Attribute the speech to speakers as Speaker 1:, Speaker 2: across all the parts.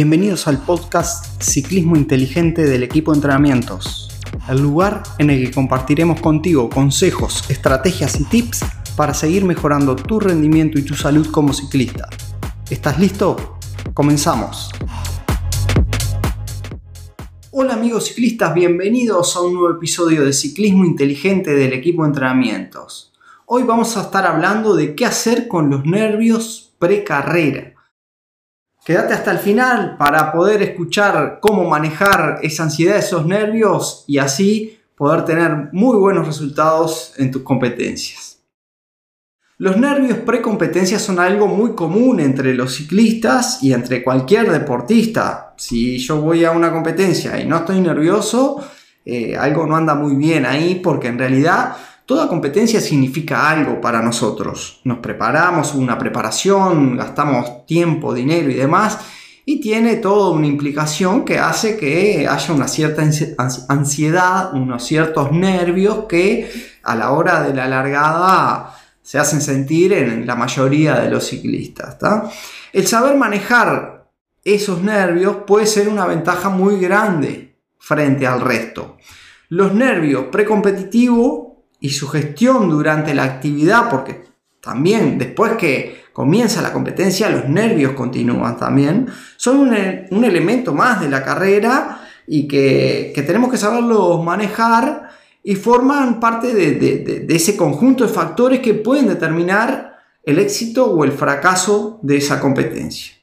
Speaker 1: Bienvenidos al podcast Ciclismo Inteligente del equipo de entrenamientos, el lugar en el que compartiremos contigo consejos, estrategias y tips para seguir mejorando tu rendimiento y tu salud como ciclista. ¿Estás listo? Comenzamos. Hola amigos ciclistas, bienvenidos a un nuevo episodio de Ciclismo Inteligente del equipo de entrenamientos. Hoy vamos a estar hablando de qué hacer con los nervios pre-carrera. Quédate hasta el final para poder escuchar cómo manejar esa ansiedad, esos nervios y así poder tener muy buenos resultados en tus competencias. Los nervios pre-competencia son algo muy común entre los ciclistas y entre cualquier deportista. Si yo voy a una competencia y no estoy nervioso, eh, algo no anda muy bien ahí porque en realidad Toda competencia significa algo para nosotros. Nos preparamos, una preparación, gastamos tiempo, dinero y demás, y tiene toda una implicación que hace que haya una cierta ansiedad, unos ciertos nervios que a la hora de la largada se hacen sentir en la mayoría de los ciclistas. El saber manejar esos nervios puede ser una ventaja muy grande frente al resto. Los nervios precompetitivos y su gestión durante la actividad, porque también después que comienza la competencia los nervios continúan también, son un, elemento más de la carrera y que, tenemos que saberlos manejar y forman parte de, ese conjunto de factores que pueden determinar el éxito o el fracaso de esa competencia.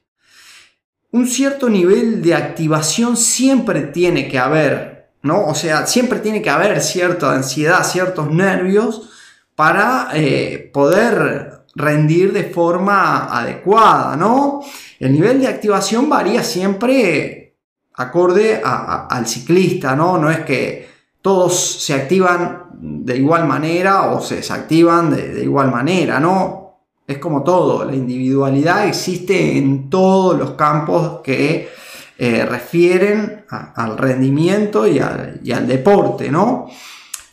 Speaker 1: Un cierto nivel de activación siempre tiene que haber o sea, siempre tiene que haber cierta ansiedad, ciertos nervios para eh, poder rendir de forma adecuada, ¿no? El nivel de activación varía siempre acorde al ciclista, ¿no? No es que todos se activan de igual manera o se desactivan de, de igual manera, ¿no? Es como todo, la individualidad existe en todos los campos que eh, refieren al rendimiento y al, deporte, ¿no?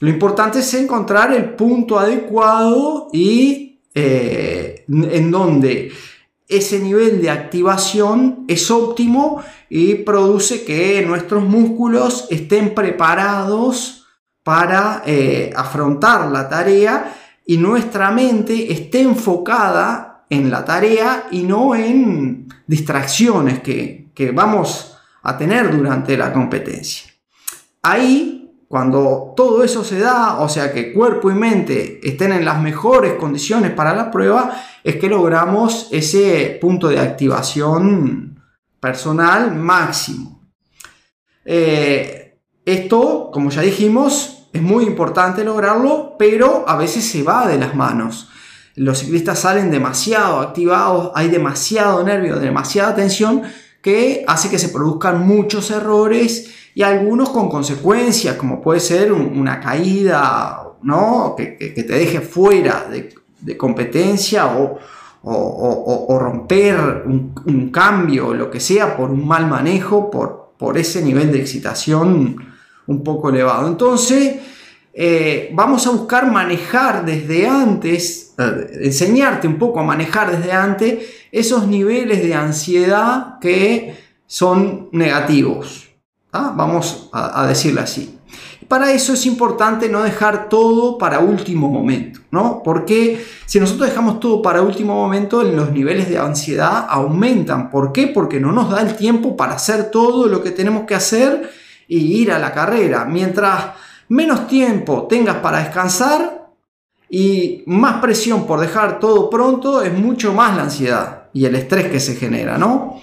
Speaker 1: Lo importante es encontrar el punto adecuado y eh, en donde ese nivel de activación es óptimo y produce que nuestros músculos estén preparados para eh, afrontar la tarea y nuestra mente esté enfocada en la tarea y no en distracciones que, que vamos a tener durante la competencia. Ahí, cuando todo eso se da, o sea que cuerpo y mente estén en las mejores condiciones para la prueba, es que logramos ese punto de activación personal máximo. Eh, esto, como ya dijimos, es muy importante lograrlo, pero a veces se va de las manos. Los ciclistas salen demasiado activados, hay demasiado nervio, demasiada tensión que hace que se produzcan muchos errores y algunos con consecuencias, como puede ser una caída, ¿no? que, te deje fuera de, competencia o, romper un, cambio, lo que sea, por un mal manejo, por, por ese nivel de excitación un poco elevado. Entonces, eh, vamos a buscar manejar desde antes, eh, enseñarte un poco a manejar desde antes esos niveles de ansiedad que son negativos. Vamos a, decirlo así. Para eso es importante no dejar todo para último momento, ¿no? Porque si nosotros dejamos todo para último momento, los niveles de ansiedad aumentan. ¿Por qué? Porque no nos da el tiempo para hacer todo lo que tenemos que hacer y ir a la carrera. Mientras menos tiempo tengas para descansar y más presión por dejar todo pronto, es mucho más la ansiedad y el estrés que se genera, ¿no?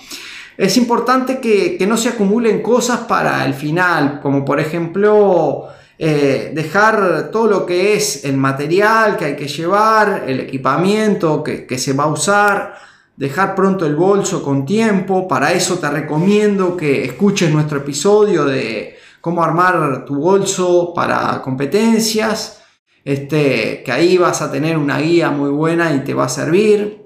Speaker 1: Es importante que, no se acumulen cosas para el final, como por ejemplo eh, dejar todo lo que es el material que hay que llevar, el equipamiento que, que se va a usar, dejar pronto el bolso con tiempo. Para eso te recomiendo que escuches nuestro episodio de cómo armar tu bolso para competencias, este, que ahí vas a tener una guía muy buena y te va a servir.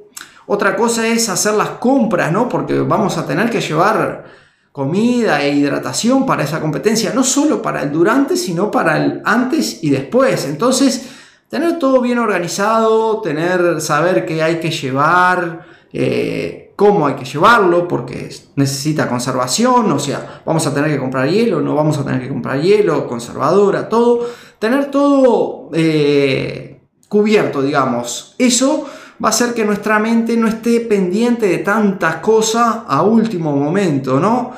Speaker 1: Otra cosa es hacer las compras, ¿no? Porque vamos a tener que llevar comida e hidratación para esa competencia, no solo para el durante, sino para el antes y después. Entonces, tener todo bien organizado, tener, saber qué hay que llevar, eh, cómo hay que llevarlo, porque necesita conservación, o sea, vamos a tener que comprar hielo, no vamos a tener que comprar hielo, conservadora, todo, tener todo eh, cubierto, digamos. Eso va a hacer que nuestra mente no esté pendiente de tantas cosas a último momento, ¿no?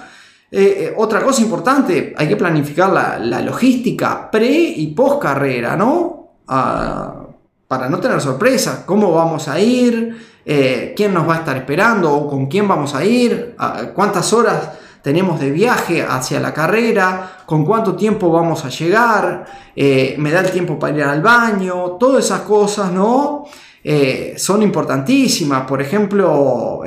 Speaker 1: Eh, otra cosa importante, hay que planificar la, logística pre y post carrera, ¿no? Ah, para no tener sorpresas, cómo vamos a ir, eh, quién nos va a estar esperando o con quién vamos a ir, cuántas horas tenemos de viaje hacia la carrera, con cuánto tiempo vamos a llegar, eh, me da el tiempo para ir al baño, todas esas cosas, ¿no? Eh, son importantísimas. Por ejemplo,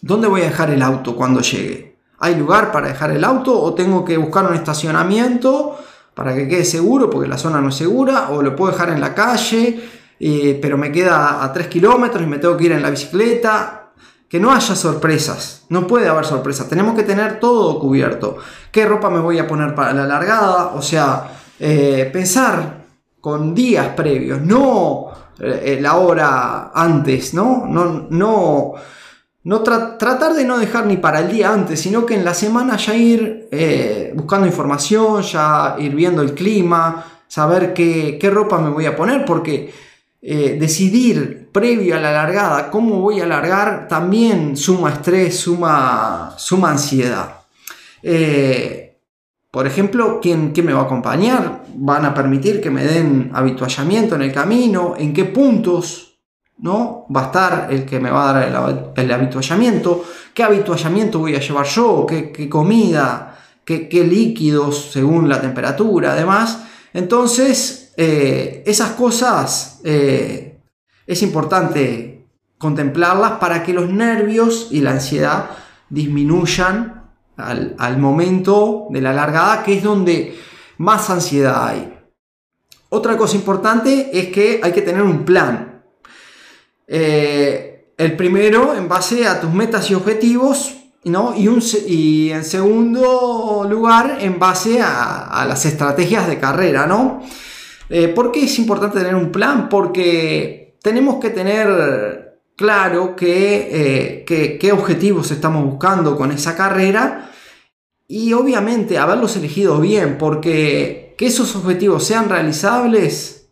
Speaker 1: ¿dónde voy a dejar el auto cuando llegue? ¿Hay lugar para dejar el auto o tengo que buscar un estacionamiento para que quede seguro porque la zona no es segura? ¿O lo puedo dejar en la calle? Eh, pero me queda a 3 kilómetros y me tengo que ir en la bicicleta. Que no haya sorpresas, no puede haber sorpresas, tenemos que tener todo cubierto. ¿Qué ropa me voy a poner para la largada? O sea, eh, pensar con días previos, no eh, la hora antes, ¿no? No, no, no tratar de no dejar ni para el día antes, sino que en la semana ya ir buscando información, ya ir viendo el clima, saber qué, qué ropa me voy a poner, porque eh, decidir previo a la largada cómo voy a largar también suma estrés, suma, suma ansiedad. Eh, por ejemplo, ¿quién, me va a acompañar? ¿Van a permitir que me den habituallamiento en el camino? ¿En qué puntos ¿no? va a estar el que me va a dar el, habituallamiento? ¿Qué habituallamiento voy a llevar yo? ¿Qué, comida? ¿Qué, ¿Qué líquidos según la temperatura? Además, entonces eh, esas cosas eh, es importante contemplarlas para que los nervios y la ansiedad disminuyan al, momento de la largada, que es donde más ansiedad hay. Otra cosa importante es que hay que tener un plan. Eh, el primero en base a tus metas y objetivos, ¿no? y, un, y en segundo lugar en base a, las estrategias de carrera. ¿no? Eh, ¿Por qué es importante tener un plan? Porque tenemos que tener claro qué eh, objetivos estamos buscando con esa carrera y obviamente haberlos elegido bien, porque que esos objetivos sean realizables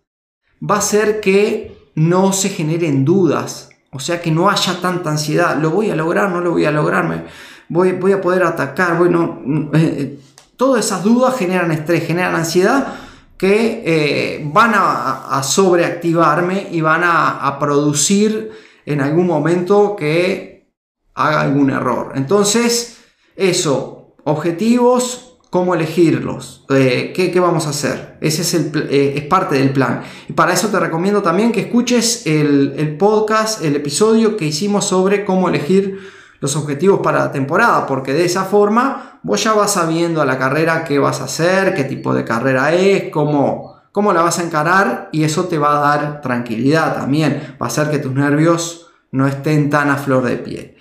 Speaker 1: va a hacer que no se generen dudas, o sea que no haya tanta ansiedad, lo voy a lograr, no lo voy a lograr, voy, a poder atacar, bueno, eh, todas esas dudas generan estrés, generan ansiedad que eh, van a, sobreactivarme y van a, producir en algún momento que haga algún error. Entonces, eso, objetivos, cómo elegirlos, eh, ¿qué, vamos a hacer. Ese es, el, eh, es, parte del plan. Y para eso te recomiendo también que escuches el, el podcast, el episodio que hicimos sobre cómo elegir los objetivos para la temporada, porque de esa forma vos ya vas sabiendo a la carrera qué vas a hacer, qué tipo de carrera es, cómo, cómo la vas a encarar y eso te va a dar tranquilidad también, va a hacer que tus nervios no estén tan a flor de piel.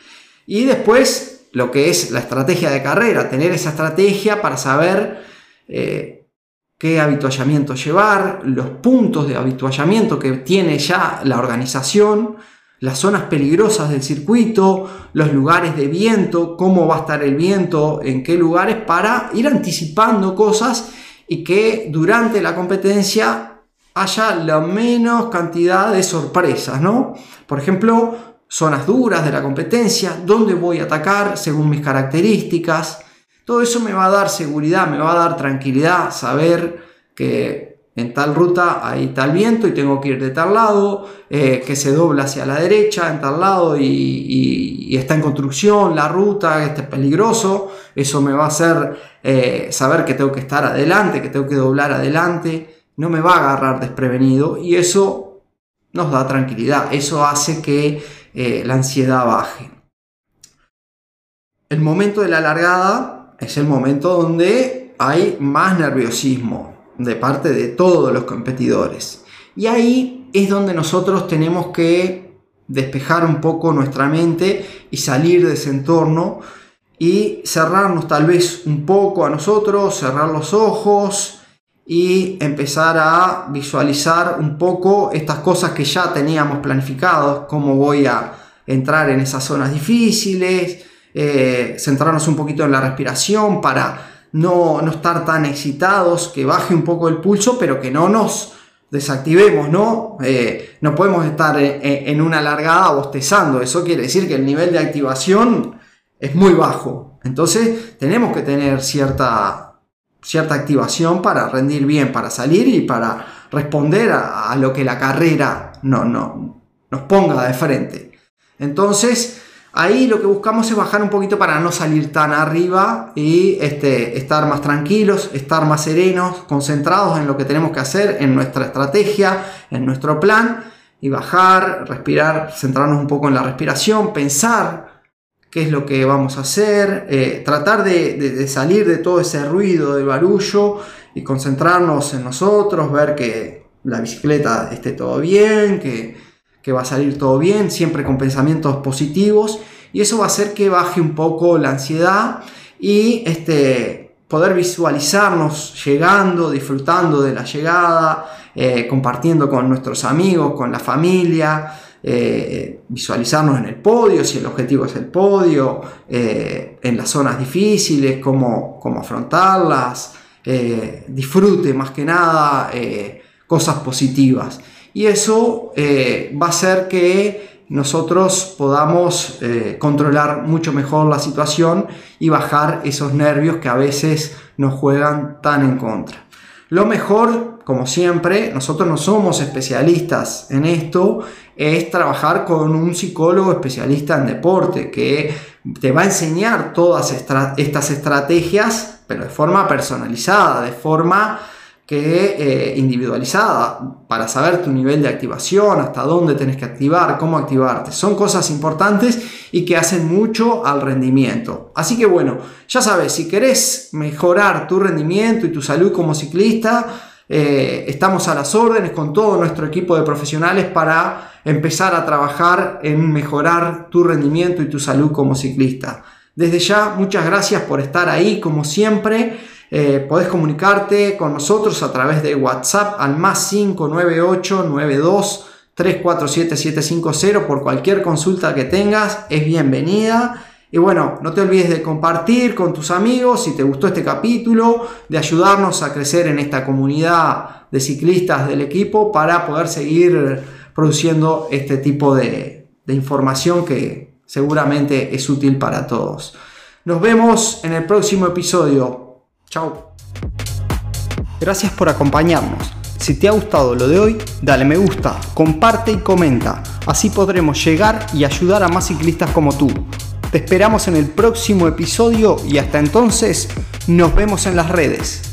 Speaker 1: Y después lo que es la estrategia de carrera, tener esa estrategia para saber eh, qué habituallamiento llevar, los puntos de habituallamiento que tiene ya la organización, las zonas peligrosas del circuito, los lugares de viento, cómo va a estar el viento, en qué lugares, para ir anticipando cosas y que durante la competencia haya la menos cantidad de sorpresas, ¿no? Por ejemplo, zonas duras de la competencia, dónde voy a atacar según mis características. Todo eso me va a dar seguridad, me va a dar tranquilidad, saber que en tal ruta hay tal viento y tengo que ir de tal lado, eh, que se dobla hacia la derecha en tal lado y, está en construcción la ruta, este es peligroso, eso me va a hacer eh, saber que tengo que estar adelante, que tengo que doblar adelante, no me va a agarrar desprevenido y eso nos da tranquilidad, eso hace que eh, la ansiedad baje. El momento de la largada es el momento donde hay más nerviosismo, de parte de todos los competidores. Y ahí es donde nosotros tenemos que despejar un poco nuestra mente y salir de ese entorno y cerrarnos tal vez un poco a nosotros, cerrar los ojos y empezar a visualizar un poco estas cosas que ya teníamos planificados, cómo voy a entrar en esas zonas difíciles, eh, centrarnos un poquito en la respiración para no, estar tan excitados, que baje un poco el pulso, pero que no nos desactivemos, ¿no? Eh, no podemos estar en, una largada bostezando, eso quiere decir que el nivel de activación es muy bajo. Entonces tenemos que tener cierta, cierta activación para rendir bien, para salir y para responder a, lo que la carrera no, no, nos ponga de frente. Entonces, Ahí lo que buscamos es bajar un poquito para no salir tan arriba y este, estar más tranquilos, estar más serenos, concentrados en lo que tenemos que hacer, en nuestra estrategia, en nuestro plan y bajar, respirar, centrarnos un poco en la respiración, pensar qué es lo que vamos a hacer, eh, tratar de, salir de todo ese ruido, de barullo y concentrarnos en nosotros, ver que la bicicleta esté todo bien, que que va a salir todo bien, siempre con pensamientos positivos. Y eso va a hacer que baje un poco la ansiedad y este, poder visualizarnos llegando, disfrutando de la llegada, eh, compartiendo con nuestros amigos, con la familia, eh, visualizarnos en el podio, si el objetivo es el podio, eh, en las zonas difíciles, cómo, cómo afrontarlas, disfrute más que nada cosas positivas y eso eh, va a hacer que nosotros podamos eh, controlar mucho mejor la situación y bajar esos nervios que a veces nos juegan tan en contra. Lo mejor, como siempre, nosotros no somos especialistas en esto, es trabajar con un psicólogo especialista en deporte que te va a enseñar todas estas estrategias, pero de forma personalizada, de forma que eh, individualizada para saber tu nivel de activación, hasta dónde tenés que activar, cómo activarte. Son cosas importantes y que hacen mucho al rendimiento. Así que bueno, ya sabes, si querés mejorar tu rendimiento y tu salud como ciclista, eh, estamos a las órdenes con todo nuestro equipo de profesionales para empezar a trabajar en mejorar tu rendimiento y tu salud como ciclista. Desde ya, muchas gracias por estar ahí como siempre. Eh, podés comunicarte con nosotros a través de WhatsApp al más 598 92 347 750 por cualquier consulta que tengas, es bienvenida. Y bueno, no te olvides de compartir con tus amigos si te gustó este capítulo, de ayudarnos a crecer en esta comunidad de ciclistas del equipo para poder seguir produciendo este tipo de información que seguramente es útil para todos. Nos vemos en el próximo episodio. Chao. Gracias por acompañarnos. Si te ha gustado lo de hoy, dale me gusta, comparte y comenta. Así podremos llegar y ayudar a más ciclistas como tú. Te esperamos en el próximo episodio y hasta entonces nos vemos en las redes.